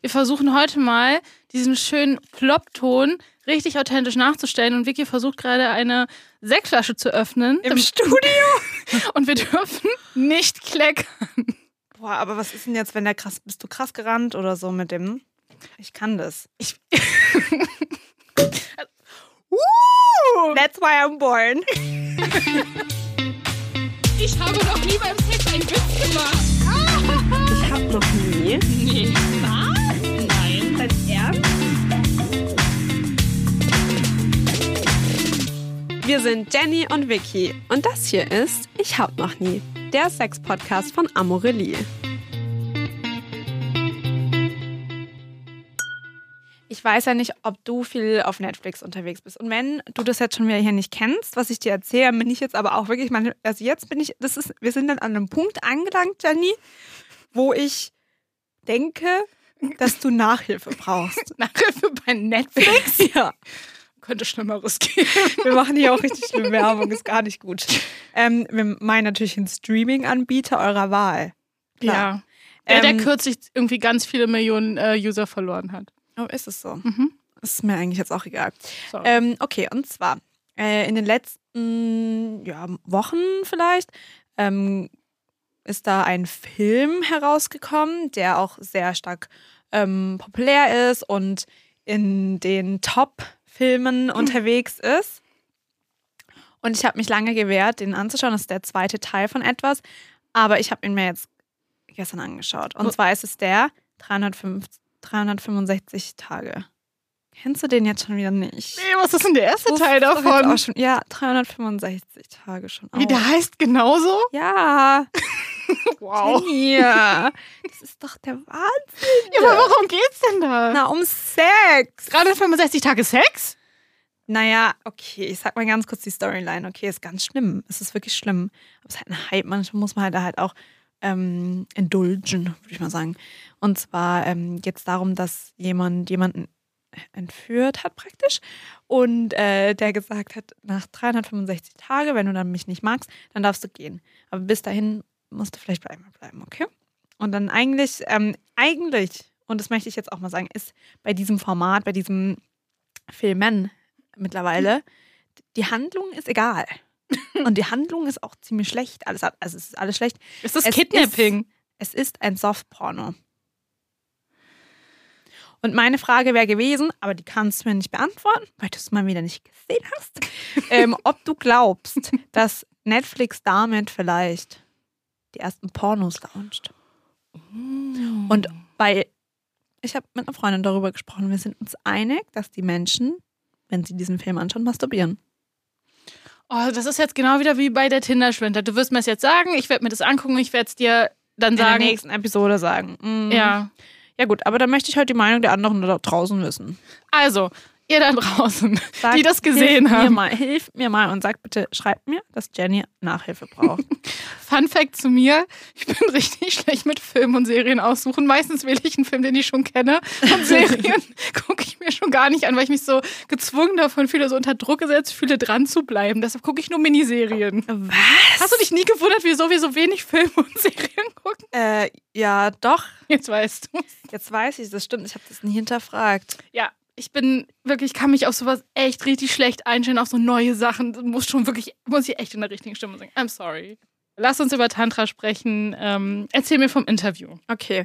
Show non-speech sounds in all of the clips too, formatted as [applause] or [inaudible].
Wir versuchen heute mal diesen schönen Plop-Ton richtig authentisch nachzustellen und Vicky versucht gerade eine Sektflasche zu öffnen. Im Studio? [laughs] Und wir dürfen nicht kleckern. Boah, aber was ist denn jetzt, wenn der krass, bist du krass gerannt oder so mit dem? Ich kann das. Ich, [laughs] That's why I'm born. ich habe noch nie beim Sex einen Witz gemacht. Ich hab noch nie. Nee. Ernst? Wir sind Jenny und Vicky und das hier ist Ich hab noch nie, der Sex-Podcast von Amorelie. Ich weiß ja nicht, ob du viel auf Netflix unterwegs bist. Und wenn du das jetzt schon wieder hier nicht kennst, was ich dir erzähle, bin ich jetzt aber auch wirklich, meine, also jetzt bin ich, das ist, wir sind dann an einem Punkt angelangt, Jenny, wo ich denke, dass du Nachhilfe brauchst. [laughs] Nachhilfe bei Netflix? [laughs] ja. Könnte Schlimmeres geben. Wir machen hier auch richtig schlimme [laughs] Werbung, ist gar nicht gut. Ähm, wir meinen natürlich einen Streaming-Anbieter eurer Wahl. Klar. Ja. Der, der Ähm, kürzlich irgendwie ganz viele Millionen äh, User verloren hat. Oh, ist es so? Mhm. Ist mir eigentlich jetzt auch egal. Ähm, okay, und zwar äh, in den letzten ja, Wochen vielleicht ähm, ist da ein Film herausgekommen, der auch sehr stark ähm, populär ist und in den Top-Filmen unterwegs ist. Und ich habe mich lange gewehrt, den anzuschauen. Das ist der zweite Teil von etwas. Aber ich habe ihn mir jetzt gestern angeschaut. Und zwar ist es der 305, 365 Tage. Kennst du den jetzt schon wieder nicht? nee, was ist denn der erste Teil davon? Auch schon, ja, 365 Tage schon. Wie auch. der heißt genauso? Ja, [laughs] [laughs] Wow. Jenny, das ist doch der Wahnsinn. Ja, aber warum geht's denn da? Na, um Sex. 365 Tage Sex? Naja, okay, ich sag mal ganz kurz die Storyline. Okay, ist ganz schlimm. Es ist wirklich schlimm. Aber es ist halt ein Hype. Manchmal muss man halt halt auch ähm, indulgen, würde ich mal sagen. Und zwar ähm, geht es darum, dass jemand jemanden entführt hat praktisch und äh, der gesagt hat, nach 365 Tage, wenn du dann mich nicht magst, dann darfst du gehen. Aber bis dahin musst du vielleicht bei einmal bleiben, okay? Und dann eigentlich, ähm, eigentlich, und das möchte ich jetzt auch mal sagen, ist bei diesem Format, bei diesem Filmen mittlerweile, die Handlung ist egal. [laughs] Und die Handlung ist auch ziemlich schlecht. Alles, also es ist alles schlecht. Ist das Es Kidnapping? Es ist ein Softporno. Und meine Frage wäre gewesen, aber die kannst du mir nicht beantworten, weil du es mal wieder nicht gesehen hast, [laughs] ähm, ob du glaubst, dass Netflix damit vielleicht die ersten Pornos launcht. Und bei, ich habe mit einer Freundin darüber gesprochen, wir sind uns einig, dass die Menschen, wenn sie diesen Film anschauen, masturbieren. Oh, das ist jetzt genau wieder wie bei der Tinder-Schwindler. Du wirst mir das jetzt sagen, ich werde mir das angucken, ich werde es dir dann In der sagen. nächsten Episode sagen. Mhm. Ja. Ja gut, aber dann möchte ich heute die Meinung der anderen da draußen wissen. Also, ihr da draußen, Sag, die das gesehen hilf Mir haben. mal, hilf mir mal und sag bitte, schreibt mir, dass Jenny Nachhilfe braucht. [laughs] Fun Fact zu mir: Ich bin richtig schlecht mit Filmen und Serien aussuchen. Meistens wähle ich einen Film, den ich schon kenne. Und [laughs] Serien gucke ich mir schon gar nicht an, weil ich mich so gezwungen davon fühle, so unter Druck gesetzt fühle, dran zu bleiben. Deshalb gucke ich nur Miniserien. Was? Hast du dich nie gewundert, wieso wir so wenig Filme und Serien gucken? Äh, ja, doch. Jetzt weißt du. Jetzt weiß ich, das stimmt. Ich habe das nie hinterfragt. Ja, ich bin wirklich, kann mich auf sowas echt richtig schlecht einstellen, auf so neue Sachen. Muss schon wirklich, muss ich echt in der richtigen Stimme sagen. I'm sorry. Lass uns über Tantra sprechen. Ähm, erzähl mir vom Interview. Okay.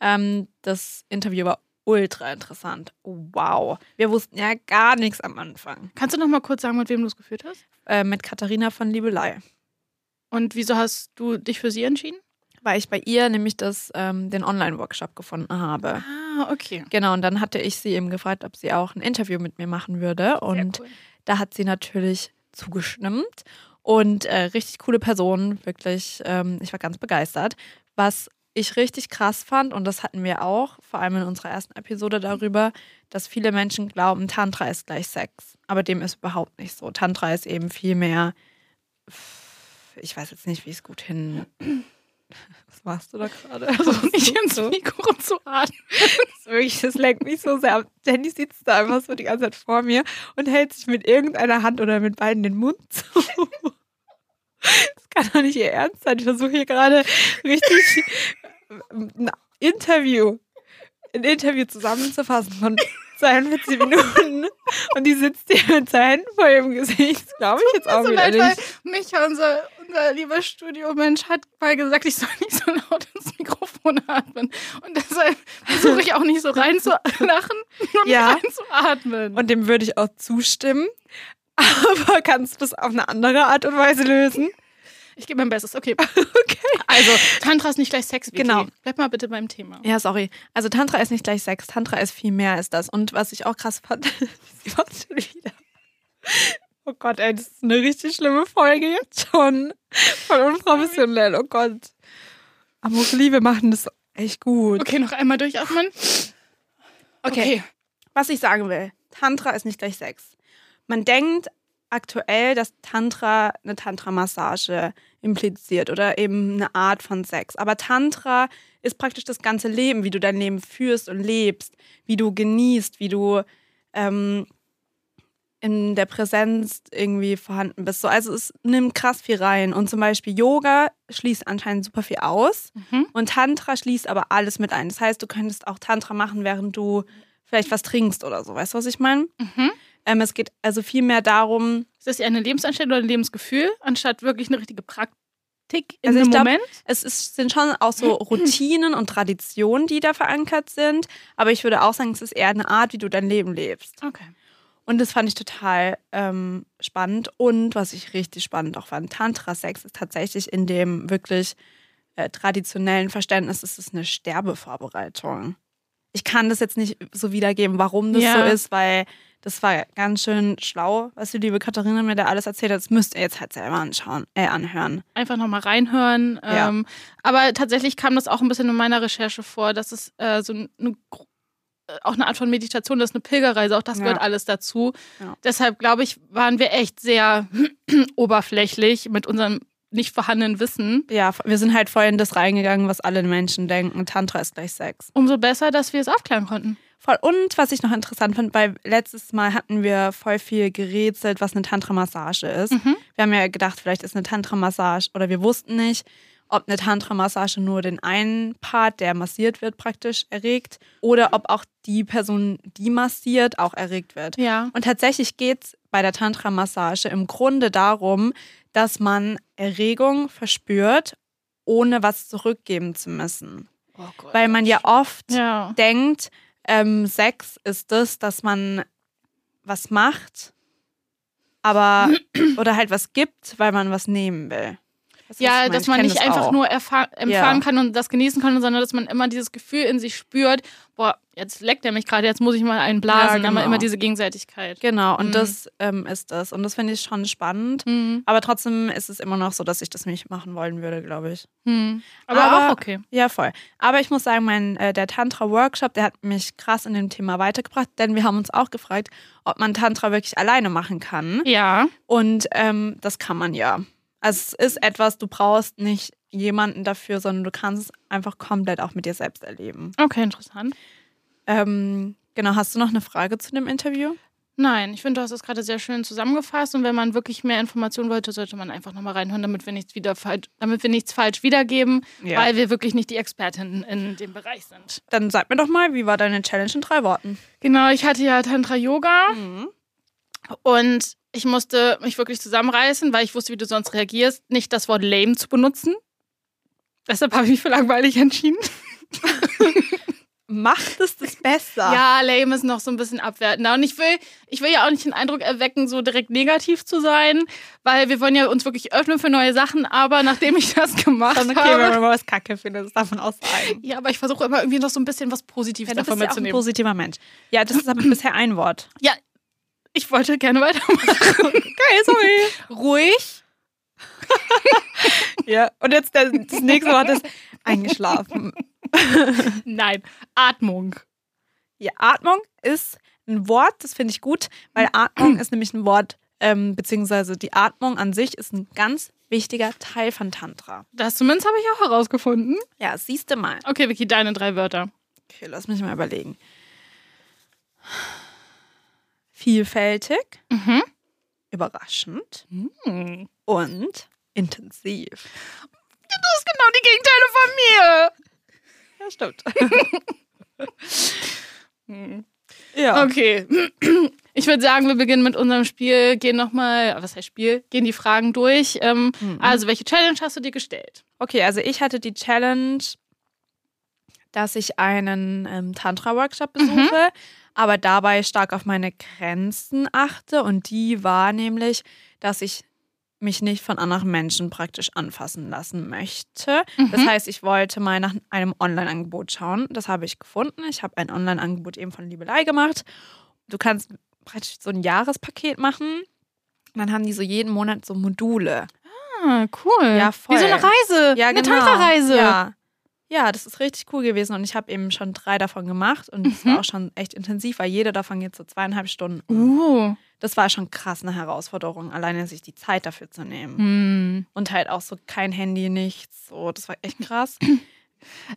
Ähm, das Interview war ultra interessant. Wow. Wir wussten ja gar nichts am Anfang. Kannst du noch mal kurz sagen, mit wem du es geführt hast? Äh, mit Katharina von Liebelei. Und wieso hast du dich für sie entschieden? Weil ich bei ihr nämlich das, ähm, den Online-Workshop gefunden habe. Ah, okay. Genau, und dann hatte ich sie eben gefragt, ob sie auch ein Interview mit mir machen würde. Und cool. Da hat sie natürlich zugestimmt und äh, richtig coole Person, wirklich. Ähm, ich war ganz begeistert. Was ich richtig krass fand, und das hatten wir auch, vor allem in unserer ersten Episode darüber, dass viele Menschen glauben, Tantra ist gleich Sex. Aber dem ist überhaupt nicht so. Tantra ist eben viel mehr. Ich weiß jetzt nicht, wie ich es gut hin. Was machst du da gerade? Also nicht ins so. Mikro zu atmen. Das, wirklich, das lenkt mich so sehr ab. Jenny sitzt da einfach so die ganze Zeit vor mir und hält sich mit irgendeiner Hand oder mit beiden den Mund zu. Das kann doch nicht ihr Ernst sein. Ich versuche hier gerade richtig ein Interview ein Interview zusammenzufassen von 42 Minuten [laughs] und die sitzt hier mit seinen Händen vor ihrem Gesicht. Das glaube ich jetzt auch so wieder leid, nicht. Micha, unser, unser lieber Studiomensch, hat mal gesagt, ich soll nicht so laut ins Mikrofon atmen. Und deshalb versuche ich auch nicht so rein zu lachen und [laughs] Ja. rein zu atmen. Und dem würde ich auch zustimmen. [laughs] Aber kannst du das auf eine andere Art und Weise lösen? Ich gebe mein Bestes. Okay. [laughs] Okay. Also, Tantra ist nicht gleich Sex. Vicky. Genau. Bleib mal bitte beim Thema. Ja, sorry. Also Tantra ist nicht gleich Sex. Tantra ist viel mehr als das. Und was ich auch krass fand, [laughs] sie war schon wieder. Oh Gott, ey, das ist eine richtig schlimme Folge jetzt schon. Voll unprofessionell, oh Gott. Aber Liebe machen das echt gut. Okay, noch einmal durchatmen. Okay. Was ich sagen will, Tantra ist nicht gleich Sex. Man denkt aktuell, dass Tantra eine Tantra-Massage impliziert oder eben eine Art von Sex. Aber Tantra ist praktisch das ganze Leben, wie du dein Leben führst und lebst, wie du genießt, wie du ähm, in der Präsenz irgendwie vorhanden bist. So, also es nimmt krass viel rein. Und zum Beispiel Yoga schließt anscheinend super viel aus. Mhm. Und Tantra schließt aber alles mit ein. Das heißt, du könntest auch Tantra machen, während du vielleicht was trinkst oder so. Weißt du, was ich meine? Mhm. Ähm, es geht also viel mehr darum, Ist das eher eine Lebenseinstellung oder ein Lebensgefühl, anstatt wirklich eine richtige Praktik in Also dem glaub, Moment? es ist, sind schon auch so [laughs] Routinen und Traditionen, die da verankert sind. Aber ich würde auch sagen, es ist eher eine Art, wie du dein Leben lebst. Okay. Und das fand ich total ähm, spannend. Und was ich richtig spannend auch fand, Tantra-Sex ist tatsächlich in dem wirklich äh, traditionellen Verständnis, ist es eine Sterbevorbereitung. Ich kann das jetzt nicht so wiedergeben, warum das Ja. so ist, weil das war ganz schön schlau, was die liebe Katharina mir da alles erzählt hat. Das müsst ihr jetzt halt selber anschauen, äh, anhören. Einfach nochmal reinhören. Ja. Ähm, aber tatsächlich kam das auch ein bisschen in meiner Recherche vor, dass es äh, so eine, äh, auch eine Art von Meditation, das ist eine Pilgerreise, auch das Ja. gehört alles dazu. Ja. Deshalb glaube ich, waren wir echt sehr [clears throat] oberflächlich mit unserem nicht vorhandenen Wissen. Ja, wir sind halt voll in das reingegangen, was alle Menschen denken. Tantra ist gleich Sex. Umso besser, dass wir es aufklären konnten. Voll. Und was ich noch interessant fand, weil letztes Mal hatten wir voll viel gerätselt, was eine Tantra-Massage ist. Mhm. Wir haben ja gedacht, vielleicht ist eine Tantra-Massage oder wir wussten nicht, ob eine Tantra-Massage nur den einen Part, der massiert wird, praktisch erregt oder ob auch die Person, die massiert, auch erregt wird. Ja. Und tatsächlich geht es bei der Tantra-Massage im Grunde darum, dass man Erregung verspürt, ohne was zurückgeben zu müssen. Oh Gott. Weil man ja oft ja. denkt, ähm, Sex ist das, dass man was macht, aber oder halt was gibt, weil man was nehmen will. Was Ja, dass man nicht das einfach auch. nur empfangen Ja. kann und das genießen kann, sondern dass man immer dieses Gefühl in sich spürt, boah, jetzt leckt er mich gerade, jetzt muss ich mal einen blasen. Ja, genau. immer diese Gegenseitigkeit. Genau, und Mhm. das ähm, ist das. Und das finde ich schon spannend. Mhm. Aber trotzdem ist es immer noch so, dass ich das nicht machen wollen würde, glaube ich. Mhm. Aber, Aber- auch okay. Ja, voll. Aber ich muss sagen, mein, äh, der Tantra-Workshop, der hat mich krass in dem Thema weitergebracht, denn wir haben uns auch gefragt, ob man Tantra wirklich alleine machen kann. Ja. Und ähm, das kann man ja. Also es ist etwas, du brauchst nicht jemanden dafür, sondern du kannst es einfach komplett auch mit dir selbst erleben. Okay, interessant. Ähm, genau, hast du noch eine Frage zu dem Interview? Nein, ich finde, du hast es gerade sehr schön zusammengefasst und wenn man wirklich mehr Informationen wollte, sollte man einfach nochmal reinhören, damit wir nichts wieder falsch, damit wir nichts falsch wiedergeben, Ja. weil wir wirklich nicht die Expertinnen in dem Bereich sind. Dann sag mir doch mal, wie war deine Challenge in drei Worten? Genau, ich hatte ja Tantra Yoga Mhm. und ich musste mich wirklich zusammenreißen, weil ich wusste, wie du sonst reagierst, nicht das Wort lame zu benutzen. Deshalb habe ich mich für langweilig entschieden. [laughs] Macht es das besser? Ja, lame ist noch so ein bisschen abwertender. Und ich will, ich will ja auch nicht den Eindruck erwecken, so direkt negativ zu sein, weil wir wollen ja uns wirklich öffnen für neue Sachen. Aber nachdem ich das gemacht Dann okay, wenn habe. man was Kacke findet, das darf man auch sagen. Ja, aber ich versuche immer irgendwie noch so ein bisschen was Positives Ja, davon bist ja ein mitzunehmen. positiver Mensch. Ja, das ist aber bisher ein Wort. Ja, ich wollte gerne weitermachen. [laughs] Okay, sorry. Ruhig. [laughs] Ja, und jetzt der, das nächste Wort ist eingeschlafen. [laughs] Nein, Atmung. Ja, Atmung ist ein Wort, das finde ich gut, weil Atmung ist nämlich ein Wort, ähm, beziehungsweise die Atmung an sich ist ein ganz wichtiger Teil von Tantra. Das zumindest habe ich auch herausgefunden. Ja, siehst du mal. Okay, Vicky, deine drei Wörter. Okay, lass mich mal überlegen. Vielfältig, Mhm. überraschend Hm. und intensiv. Das ist genau die Gegenteile von mir. Ja, stimmt. [laughs] Hm. Ja. Okay. [clears throat] Ich würde sagen, wir beginnen mit unserem Spiel, gehen nochmal, was heißt Spiel, gehen die Fragen durch. Ähm, Mhm. Also, welche Challenge hast du dir gestellt? Okay, also ich hatte die Challenge, dass ich einen ähm, Tantra-Workshop besuche, aber dabei stark auf meine Grenzen achte. Und die war nämlich, dass ich mich nicht von anderen Menschen praktisch anfassen lassen möchte. Das Mhm. heißt, ich wollte mal nach einem Online-Angebot schauen. Das habe ich gefunden. Ich habe ein Online-Angebot eben von Liebelei gemacht. Du kannst praktisch so ein Jahrespaket machen. Und dann haben die so jeden Monat so Module. Ah, cool. Ja, voll. Wie so eine Reise. Ja, eine genau. Tantra-Reise. Ja. Ja, das ist richtig cool gewesen und ich habe eben schon drei davon gemacht und es Mhm. war auch schon echt intensiv, weil jeder davon geht so zweieinhalb Stunden. Uh. Das war schon krass eine Herausforderung, alleine sich die Zeit dafür zu nehmen. Hm. Und halt auch so kein Handy, nichts. So, das war echt krass. [clears throat]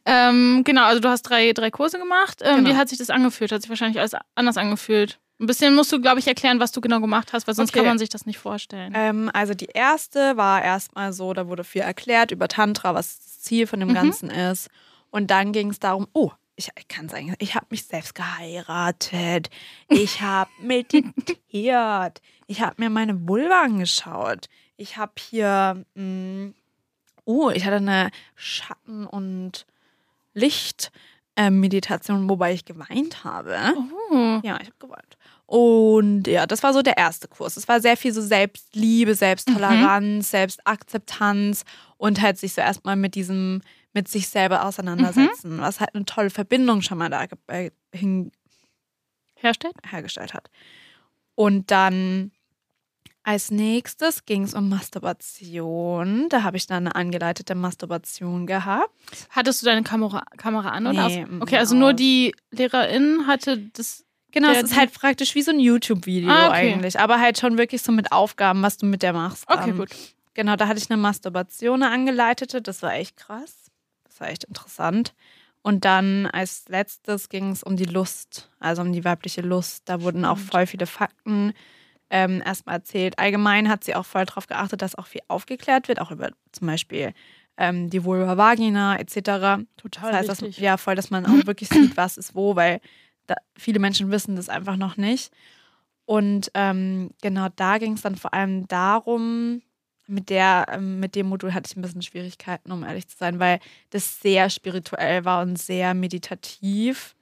Ähm, genau, also du hast drei, drei Kurse gemacht. Ähm, Genau. Wie hat sich das angefühlt? Hat sich wahrscheinlich alles anders angefühlt. Ein bisschen musst du, glaube ich, erklären, was du genau gemacht hast, weil sonst Okay. kann man sich das nicht vorstellen. Ähm, also die erste war erstmal so, da wurde viel erklärt über Tantra, was das Ziel von dem Mhm. Ganzen ist. Und dann ging es darum, oh, ich, ich kann sagen, ich habe mich selbst geheiratet, ich habe [laughs] meditiert, ich habe mir meine Vulva angeschaut, ich habe hier, mh, oh, ich hatte eine Schatten- und Licht-Meditation, wobei ich geweint habe. Oh. Ja, ich habe geweint. Und ja, das war so der erste Kurs. Es war sehr viel so Selbstliebe, Selbsttoleranz, Selbstakzeptanz und halt sich so erstmal mit diesem, mit sich selber auseinandersetzen, was halt eine tolle Verbindung schon mal da äh, hin, Herstellt? hergestellt hat. Und dann als nächstes ging es um Masturbation. Da habe ich dann eine angeleitete Masturbation gehabt. Hattest du deine Kamera, Kamera an oder Nee, aus? mm, Okay, also nur aus. die Lehrerin hatte das. Genau, Der- es ist halt praktisch wie so ein YouTube-Video Ah, okay. eigentlich, aber halt schon wirklich so mit Aufgaben, was du mit der machst. Okay, Ähm, gut. Genau, da hatte ich eine Masturbation eine angeleitete, das war echt krass. Das war echt interessant. Und dann als letztes ging es um die Lust, also um die weibliche Lust. Da wurden auch voll viele Fakten ähm, erstmal erzählt. Allgemein hat sie auch voll darauf geachtet, dass auch viel aufgeklärt wird, auch über zum Beispiel ähm, die Vulva Vagina etc. Total Das heißt, dass, ja, voll, dass man auch wirklich sieht, was ist wo, weil da, viele Menschen wissen das einfach noch nicht. Und ähm, genau da ging es dann vor allem darum, mit, der, ähm, mit dem Modul hatte ich ein bisschen Schwierigkeiten, um ehrlich zu sein, weil das sehr spirituell war und sehr meditativ.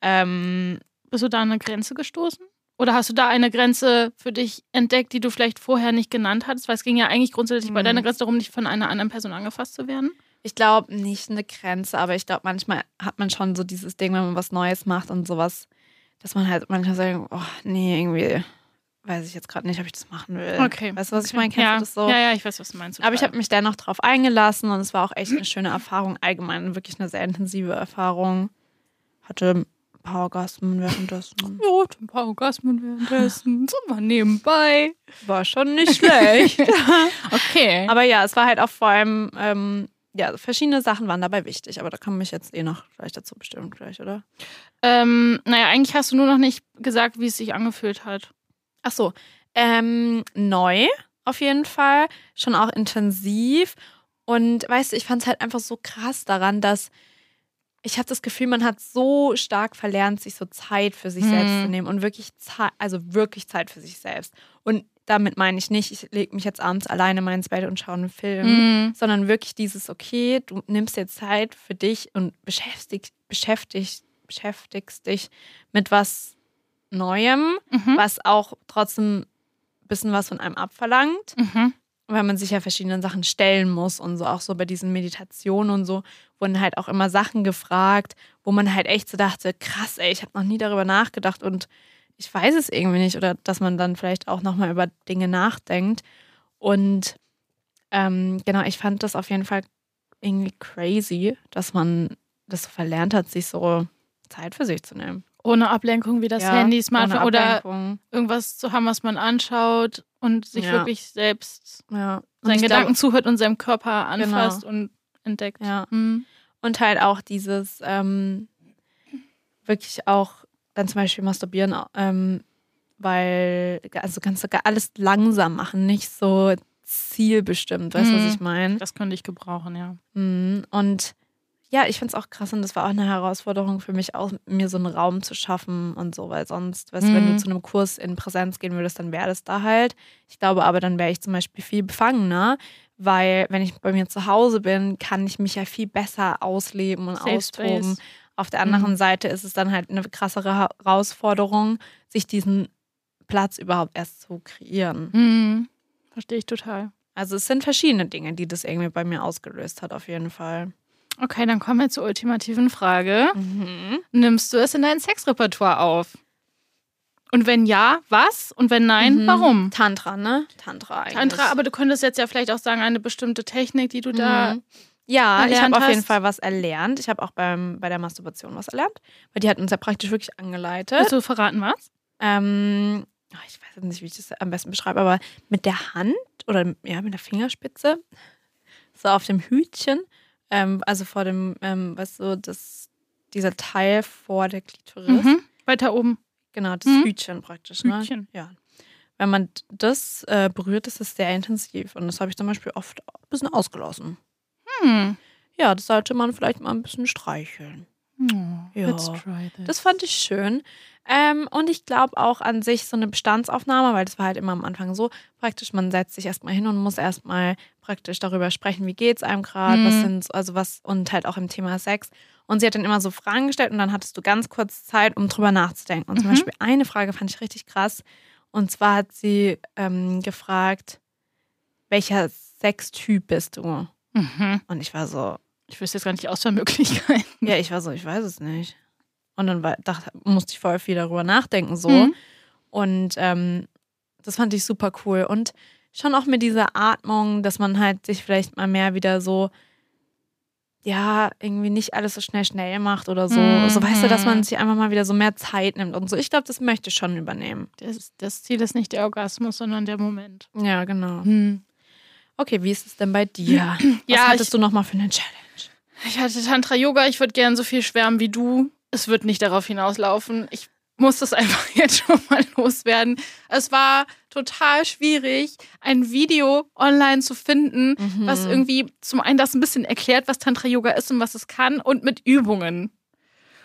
Ähm, Bist du da an eine Grenze gestoßen? Oder hast du da eine Grenze für dich entdeckt, die du vielleicht vorher nicht genannt hattest? Weil es ging ja eigentlich grundsätzlich bei Mhm. deiner Grenze darum, nicht von einer anderen Person angefasst zu werden. Ich glaube nicht eine Grenze, aber ich glaube, manchmal hat man schon so dieses Ding, wenn man was Neues macht und sowas, dass man halt manchmal sagt, oh nee, irgendwie weiß ich jetzt gerade nicht, ob ich das machen will. Okay. Weißt du, was ich Okay. meine? Kennst ja. das so? Ja, ja, ich weiß, was du meinst. Aber ich total. habe mich dennoch drauf eingelassen und es war auch echt eine schöne Erfahrung. Allgemein wirklich eine sehr intensive Erfahrung. Hatte ein paar Orgasmen währenddessen. Ja, ein paar Orgasmen währenddessen. So mal nebenbei. War schon nicht schlecht. [laughs] Okay. Aber ja, es war halt auch vor allem, ähm, ja, verschiedene Sachen waren dabei wichtig. Aber da kann mich jetzt eh noch gleich dazu bestimmen, gleich, oder? ähm, naja, eigentlich hast du nur noch nicht gesagt, wie es sich angefühlt hat. Ach so. Ähm, neu auf jeden Fall. Schon auch intensiv. Und weißt du, ich fand es halt einfach so krass daran, dass ich habe das Gefühl, man hat so stark verlernt, sich so Zeit für sich Hm. selbst zu nehmen und wirklich Zeit, also wirklich Zeit für sich selbst. Und damit meine ich nicht, ich lege mich jetzt abends alleine mal ins Bett und schaue einen Film, Mhm. sondern wirklich dieses, okay, du nimmst jetzt Zeit für dich und beschäftigst, beschäftigst, beschäftigst dich mit was Neuem, Mhm. was auch trotzdem ein bisschen was von einem abverlangt, Mhm. weil man sich ja verschiedenen Sachen stellen muss und so auch so bei diesen Meditationen und so wurden halt auch immer Sachen gefragt, wo man halt echt so dachte, krass, ey, ich habe noch nie darüber nachgedacht und ich weiß es irgendwie nicht oder dass man dann vielleicht auch nochmal über Dinge nachdenkt und ähm, genau, ich fand das auf jeden Fall irgendwie crazy, dass man das so verlernt hat, sich so Zeit für sich zu nehmen. Ohne Ablenkung wie das Ja, Handy, Smartphone oder irgendwas zu haben, was man anschaut und sich Ja. wirklich selbst Ja. Seinen Gedanken glaub- zuhört und seinem Körper anfasst und entdeckt. Ja. Mhm. Und halt auch dieses ähm, wirklich auch dann zum Beispiel masturbieren, ähm, weil also kannst du alles langsam machen, nicht so zielbestimmt, weißt du, Mhm. was ich meine? Das könnte ich gebrauchen, ja. Mhm. Und ja, ich finde es auch krass und das war auch eine Herausforderung für mich, auch mir so einen Raum zu schaffen und so, weil sonst, weißt du, wenn du Mhm. zu einem Kurs in Präsenz gehen würdest, dann wäre das da halt. Ich glaube aber, dann wäre ich zum Beispiel viel befangener, weil wenn ich bei mir zu Hause bin, kann ich mich ja viel besser ausleben und Safe austoben. Space. Auf der anderen Mhm. Seite ist es dann halt eine krassere Herausforderung, sich diesen Platz überhaupt erst zu kreieren. Hm. Verstehe ich total. Also es sind verschiedene Dinge, die das irgendwie bei mir ausgelöst hat, auf jeden Fall. Okay, dann kommen wir zur ultimativen Frage. Mhm. Nimmst du es in dein Sexrepertoire auf? Und wenn ja, was? Und wenn nein, Mhm. warum? Tantra, ne? Tantra eigentlich. Tantra, aber du könntest jetzt ja vielleicht auch sagen, eine bestimmte Technik, die du da. Ja, ich habe auf jeden hast. Fall was erlernt. Ich habe auch beim, bei der Masturbation was erlernt, weil die hat uns ja praktisch wirklich angeleitet. Willst du verraten, was? Ähm, ach, ich weiß jetzt nicht, wie ich das am besten beschreibe, aber mit der Hand oder ja, mit der Fingerspitze, so auf dem Hütchen, ähm, also vor dem, ähm, weißt du, das, dieser Teil vor der Klitoris. Mhm. Weiter oben. Genau, das Mhm. Hütchen praktisch. Ne? Hütchen. Ja. Wenn man das äh, berührt, ist es sehr intensiv. Und das habe ich zum Beispiel oft ein bisschen ausgelassen. Hm. Ja, das sollte man vielleicht mal ein bisschen streicheln. Oh, Ja. Let's try this. Das fand ich schön. Ähm, und ich glaube auch an sich so eine Bestandsaufnahme, weil das war halt immer am Anfang so praktisch, man setzt sich erstmal hin und muss erstmal praktisch darüber sprechen, wie geht's einem gerade, was Mhm. sind so- also was und halt auch im Thema Sex. Und sie hat dann immer so Fragen gestellt und dann hattest du ganz kurz Zeit, um drüber nachzudenken. Und zum Mhm. Beispiel eine Frage fand ich richtig krass. Und zwar hat sie ähm, gefragt, welcher Sextyp bist du? Mhm. Und ich war so, Ich wüsste jetzt gar nicht Auswahlmöglichkeiten. ja, ich war so, ich weiß es nicht. Und dann war, dachte, musste ich voll viel darüber nachdenken, so. Mhm. Und ähm, das fand ich super cool. Und schon auch mit dieser Atmung, dass man halt sich vielleicht mal mehr wieder so, ja, irgendwie nicht alles so schnell, schnell macht oder so. Mhm. So weißt du, dass man sich einfach mal wieder so mehr Zeit nimmt und so. Ich glaube, das möchte ich schon übernehmen. Das, das Ziel ist nicht der Orgasmus, sondern der Moment. Ja, genau. Hm. Okay, wie ist es denn bei dir? Was Ja, hattest ich- du nochmal für eine Challenge? Ich hatte Tantra-Yoga, ich würde gern so viel schwärmen wie du. Es wird nicht darauf hinauslaufen. Ich muss das [laughs] einfach jetzt schon mal loswerden. Es war total schwierig, ein Video online zu finden, was Mhm. irgendwie zum einen das ein bisschen erklärt, was Tantra-Yoga ist und was es kann und mit Übungen.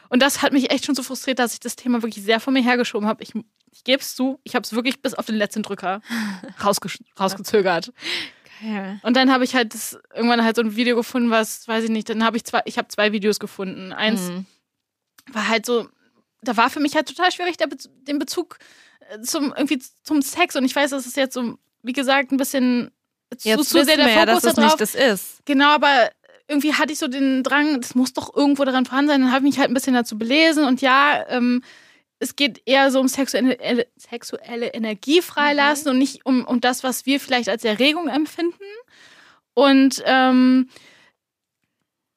Und das hat mich echt schon so frustriert, dass ich das Thema wirklich sehr von mir hergeschoben habe. Ich, ich gebe es zu, ich habe es wirklich bis auf den letzten Drücker [laughs] rausge rausgezögert. Geil. Und dann habe ich halt das, irgendwann halt so ein Video gefunden, was, weiß ich nicht, dann habe ich zwei, ich habe zwei Videos gefunden. Eins Mhm. war halt so, da war für mich halt total schwierig, der Bez den Bezug äh, zum, irgendwie zum Sex. Und ich weiß, das ist jetzt so, wie gesagt, ein bisschen zu, Jetzt zu sehr wissen der wir Fokus dass es nicht das ist. Genau, aber irgendwie hatte ich so den Drang, das muss doch irgendwo daran vorhanden sein. Dann habe ich mich halt ein bisschen dazu belesen und ja, ähm, es geht eher so um sexuelle, ele- sexuelle Energie freilassen und nicht um, um das, was wir vielleicht als Erregung empfinden. Und ähm,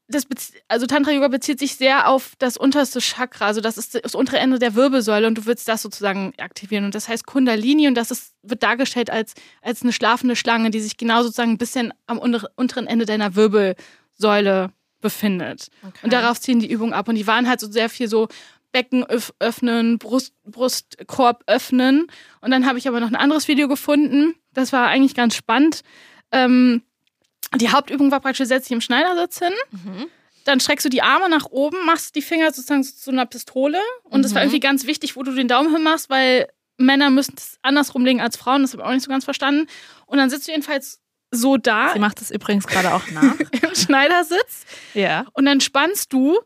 das also Tantra Yoga bezieht sich sehr auf das unterste Chakra, also das ist das untere Ende der Wirbelsäule und du willst das sozusagen aktivieren und das heißt Kundalini und das ist, wird dargestellt als, als eine schlafende Schlange, die sich genau sozusagen ein bisschen am unter- unteren Ende deiner Wirbelsäule befindet. Okay. Und darauf ziehen die Übungen ab und die waren halt so sehr viel so Becken öff- öffnen, Brust, Brustkorb öffnen und dann habe ich aber noch ein anderes Video gefunden, das war eigentlich ganz spannend. Ähm, die Hauptübung war praktisch, du setzt dich im Schneidersitz hin, Mhm. dann streckst du die Arme nach oben, machst die Finger sozusagen zu so einer Pistole. Und das war Mhm. irgendwie ganz wichtig, wo du den Daumen hin machst, weil Männer müssen es andersrum legen als Frauen. Das habe ich auch nicht so ganz verstanden. Und dann sitzt du jedenfalls so da Sie macht das übrigens gerade auch nach. [laughs] im Schneidersitz ja. und dann spannst du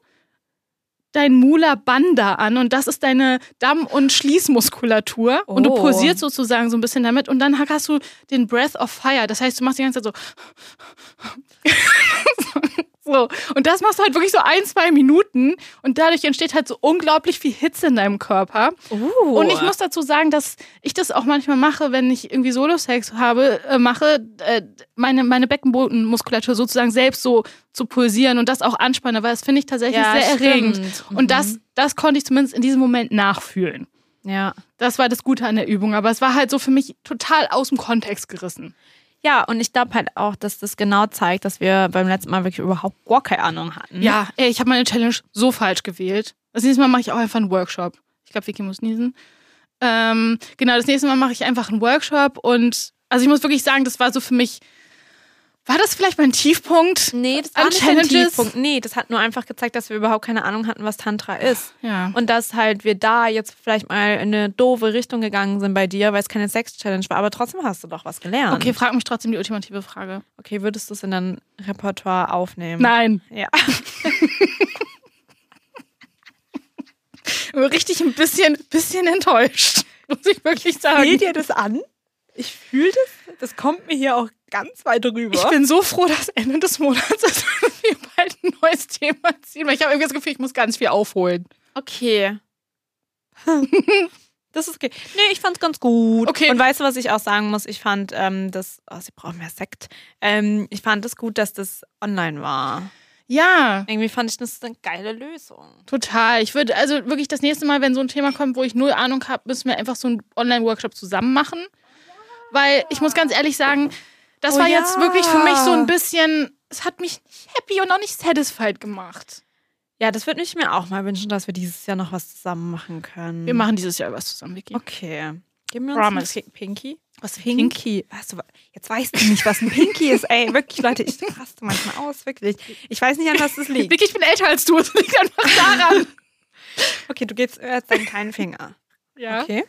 dein Mula Bandha an und das ist deine Damm- und Schließmuskulatur und du Oh. posierst sozusagen so ein bisschen damit und dann hast du den Breath of Fire. Das heißt, du machst die ganze Zeit so [laughs] so und das machst du halt wirklich so ein, zwei Minuten und dadurch entsteht halt so unglaublich viel Hitze in deinem Körper. Uh. Und ich muss dazu sagen, dass ich das auch manchmal mache, wenn ich irgendwie Solo-Sex habe, äh, mache, äh, meine, meine Beckenbodenmuskulatur sozusagen selbst so zu pulsieren und das auch anspanne, weil das finde ich tatsächlich ja, sehr erregend. stimmt. Und das, Mhm. das konnte ich zumindest in diesem Moment nachfühlen. Ja. Das war das Gute an der Übung, aber es war halt so für mich total aus dem Kontext gerissen. Ja, und ich glaube halt auch, dass das genau zeigt, dass wir beim letzten Mal wirklich überhaupt gar keine Ahnung hatten. Ja, ey, ich habe meine Challenge so falsch gewählt. Das nächste Mal mache ich auch einfach einen Workshop. Ich glaube, Vicky muss niesen. Ähm, genau, das nächste Mal mache ich einfach einen Workshop und also ich muss wirklich sagen, das war so für mich, War das vielleicht mein Tiefpunkt? Nee, das war nicht ein? Tiefpunkt. Nee, das hat nur einfach gezeigt, dass wir überhaupt keine Ahnung hatten, was Tantra ist. Ja. Und dass halt wir da jetzt vielleicht mal in eine doofe Richtung gegangen sind bei dir, weil es keine Sex-Challenge war, aber trotzdem hast du doch was gelernt. Okay, frag mich trotzdem die ultimative Frage. Okay, würdest du es in dein Repertoire aufnehmen? Nein. Ja. [laughs] Ich bin richtig ein bisschen, bisschen enttäuscht. [laughs] Muss ich wirklich sagen. Fehlt dir das an? Ich fühle das. Das kommt mir hier auch ganz weit rüber. Ich bin so froh, dass Ende des Monats ist, [laughs] dass wir bald ein neues Thema ziehen, weil ich habe irgendwie das Gefühl, ich muss ganz viel aufholen. okay. [laughs] Das ist okay. Nee, ich fand's ganz gut. Okay. Und weißt du, was ich auch sagen muss? Ich fand ähm, das. Oh, sie brauchen mehr Sekt. Ähm, ich fand es gut, dass das online war. Ja, Irgendwie fand ich das eine geile Lösung. total. Ich würde also wirklich das nächste Mal, wenn so ein Thema kommt, wo ich null Ahnung habe, müssen wir einfach so einen Online-Workshop zusammen machen. Weil ich muss ganz ehrlich sagen, das Oh war ja. jetzt wirklich für mich so ein bisschen, es hat mich nicht happy und auch nicht satisfied gemacht. Ja, das würde ich mir auch mal wünschen, dass wir dieses Jahr noch was zusammen machen können. Wir machen dieses Jahr was zusammen, Vicky. Okay. Gib mir uns Promise. Pinky. Was Pinky. Weißt du, jetzt weißt du nicht, was ein Pinky ist, ey. Wirklich, Leute, ich raste manchmal aus, wirklich. Ich weiß nicht, an was das liegt. Vicky, ich bin älter als du, es liegt einfach daran. Okay, du gibst jetzt deinen kleinen Finger. Ja, Okay.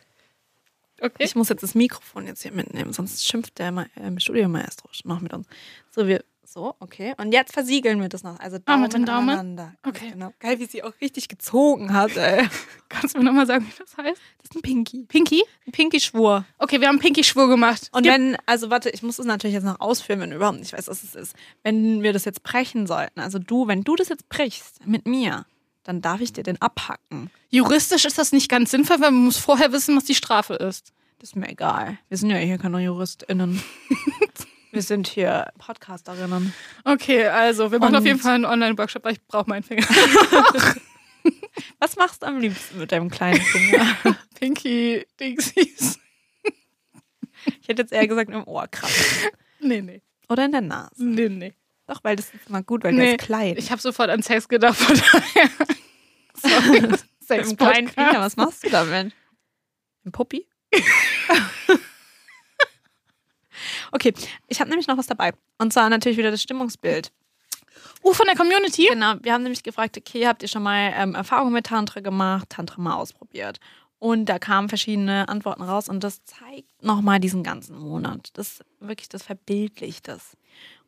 Okay. Ich muss jetzt das Mikrofon jetzt hier mitnehmen, sonst schimpft der Ma ähm, Studiomaestro noch mit uns. So, wir. So, okay. Und jetzt versiegeln wir das noch. Also Ah, Daumen mit dem Daumen? aneinander. Okay. Genau. Geil, wie sie auch richtig gezogen hat, ey. [laughs] Kannst du mir nochmal sagen, wie das heißt? Das ist ein Pinky. Pinky? Ein Pinky-Schwur. Okay, wir haben Pinky-Schwur gemacht. Und Gib- wenn, also warte, ich muss es natürlich jetzt noch ausführen, wenn du überhaupt nicht weißt, was es ist. Wenn wir das jetzt brechen sollten, also du, wenn du das jetzt brichst mit mir, dann darf ich dir den abhacken. Juristisch ist das nicht ganz sinnvoll, weil man muss vorher wissen, was die Strafe ist. Das ist mir egal. Wir sind ja hier keine JuristInnen. [laughs] wir sind hier Podcasterinnen. Okay, also wir machen Und- auf jeden Fall einen Online-Workshop, weil ich brauche meinen Finger. [laughs] Was machst du am liebsten mit deinem kleinen Finger? [laughs] Pinky Dingsies. ich hätte jetzt eher gesagt im Ohr kratzen. Nee, nee. Oder in der Nase. Nee, nee. Doch, weil das ist immer gut, weil Nee, der ist klein. Ich habe sofort an Sex gedacht, von daher. [laughs] [laughs] Sex dem kleinen Finger, was machst du damit? Ein Puppi? [laughs] okay, ich habe nämlich noch was dabei. Und zwar natürlich wieder das Stimmungsbild. Uh, von der Community? Genau, wir haben nämlich gefragt, okay, habt ihr schon mal ähm, Erfahrungen mit Tantra gemacht, Tantra mal ausprobiert? Und da kamen verschiedene Antworten raus und das zeigt nochmal diesen ganzen Monat. Das wirklich, das verbildlicht das.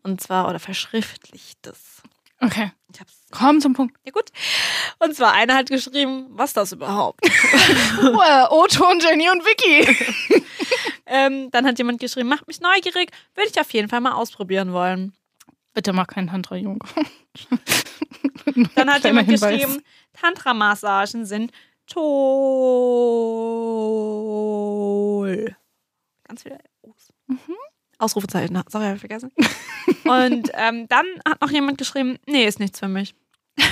Und zwar, oder verschriftlicht das. Okay, Ich hab's. komm zum Punkt. Ja, gut. Und zwar einer hat geschrieben, was das überhaupt? Äh, Otto und Jenny und Vicky. [laughs] ähm, dann hat jemand geschrieben, macht mich neugierig, würde ich auf jeden Fall mal ausprobieren wollen. Bitte mach keinen Tantra, Junge. [laughs] Dann hat jemand Hinweis. geschrieben, Tantra-Massagen sind toll. Ganz viele O's. Ausrufezeichen, sorry, hab ich vergessen. [laughs] Und ähm, dann hat noch jemand geschrieben, nee, ist nichts für mich. [laughs]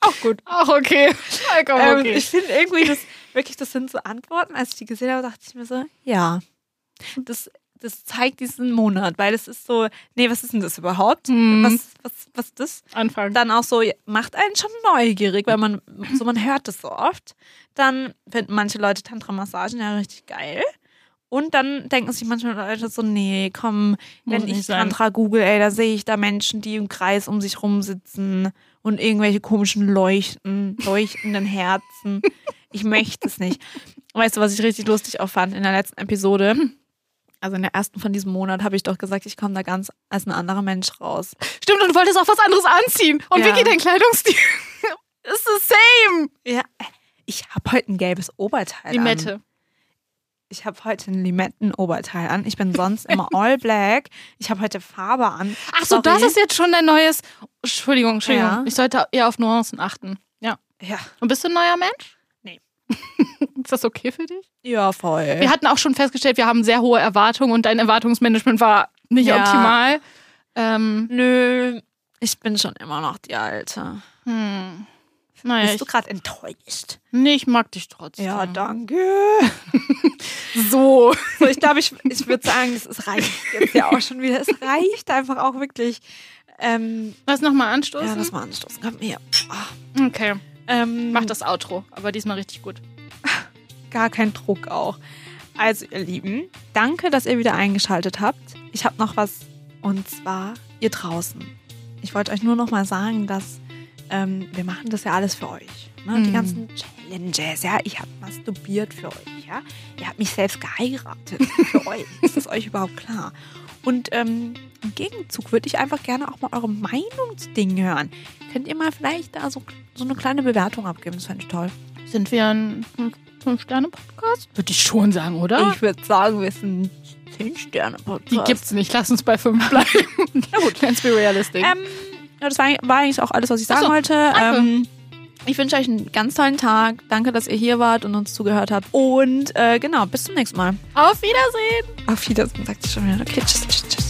Auch gut. Ach, okay. Vollkommen Ähm, okay. ich finde irgendwie, das wirklich, das sind so Antworten. Als ich die gesehen habe, dachte ich mir so, ja, das, das zeigt diesen Monat, weil es ist so, nee, was ist denn das überhaupt? Mhm. Was, was, was ist das? Anfangen. Dann auch so, macht einen schon neugierig, weil man, so man hört das so oft. Dann finden manche Leute Tantra-Massagen ja richtig geil. Und dann denken sich manche Leute so, nee, komm, wenn ich sein. Tantra google, ey, da sehe ich da Menschen, die im Kreis um sich rum sitzen und irgendwelche komischen Leuchten, leuchtenden Herzen. [laughs] Ich möchte es nicht. Weißt du, was ich richtig lustig auch fand in der letzten Episode? Also in der ersten von diesem Monat habe ich doch gesagt, ich komme da ganz als ein anderer Mensch raus. Stimmt, und du wolltest auch was anderes anziehen. Und Ja. Vicky, dein Kleidungsstil [laughs] ist the same. Ja, ich habe heute ein gelbes Oberteil an. Ich habe heute ein Limettenoberteil an. Ich bin sonst immer [laughs] all black. Ich habe heute Farbe an. Ach so, Sorry. das ist jetzt schon dein neues. Entschuldigung, Entschuldigung. Ja. Ich sollte eher auf Nuancen achten. Ja. Ja. Und bist du ein neuer Mensch? Nee. [laughs] ist das okay für dich? Ja, voll. Wir hatten auch schon festgestellt, wir haben sehr hohe Erwartungen und dein Erwartungsmanagement war nicht Ja. optimal. Ähm, Nö, ich bin schon immer noch die Alte. hm. Naja, Bist du gerade enttäuscht? nee, ich mag dich trotzdem. Ja, danke. [laughs] So. So, ich glaube, ich, ich würde sagen, es, reicht jetzt ja auch schon wieder. Es reicht einfach auch wirklich. Ähm, Lass nochmal anstoßen. ja, lass mal anstoßen. Komm hier. Ah, okay. ähm, Mach das Outro, aber diesmal richtig gut. [laughs] gar kein Druck auch. Also, ihr Lieben, danke, dass ihr wieder eingeschaltet habt. ich habe noch was und zwar ihr draußen. Ich wollte euch nur noch mal sagen, dass ähm, wir machen das ja alles für euch. Ne? Die Mhm. ganzen Challenges, ja. Ich habe masturbiert für euch, ja. Ihr habt mich selbst geheiratet für [laughs] euch. Ist das euch überhaupt klar? Und ähm, im Gegenzug würde ich einfach gerne auch mal eure Meinung zu Dingen hören. Könnt ihr mal vielleicht da so, so eine kleine Bewertung abgeben? Das fände ich toll. Sind wir ein Fünf-Sterne-Podcast? Würde ich schon sagen, oder? Ich würde sagen, wir sind 10 Sterne Podcast. Die gibt's nicht. Lass uns bei fünf bleiben. [laughs] Na gut, let's be realistic. Ähm, ja, das war, war eigentlich auch alles, was ich sagen so, wollte. danke. Ähm, ich wünsche euch einen ganz tollen Tag. Danke, dass ihr hier wart und uns zugehört habt. Und äh, genau, bis zum nächsten Mal. Auf Wiedersehen. Auf Wiedersehen, sagt sie schon wieder. Okay, tschüss, tschüss, tschüss.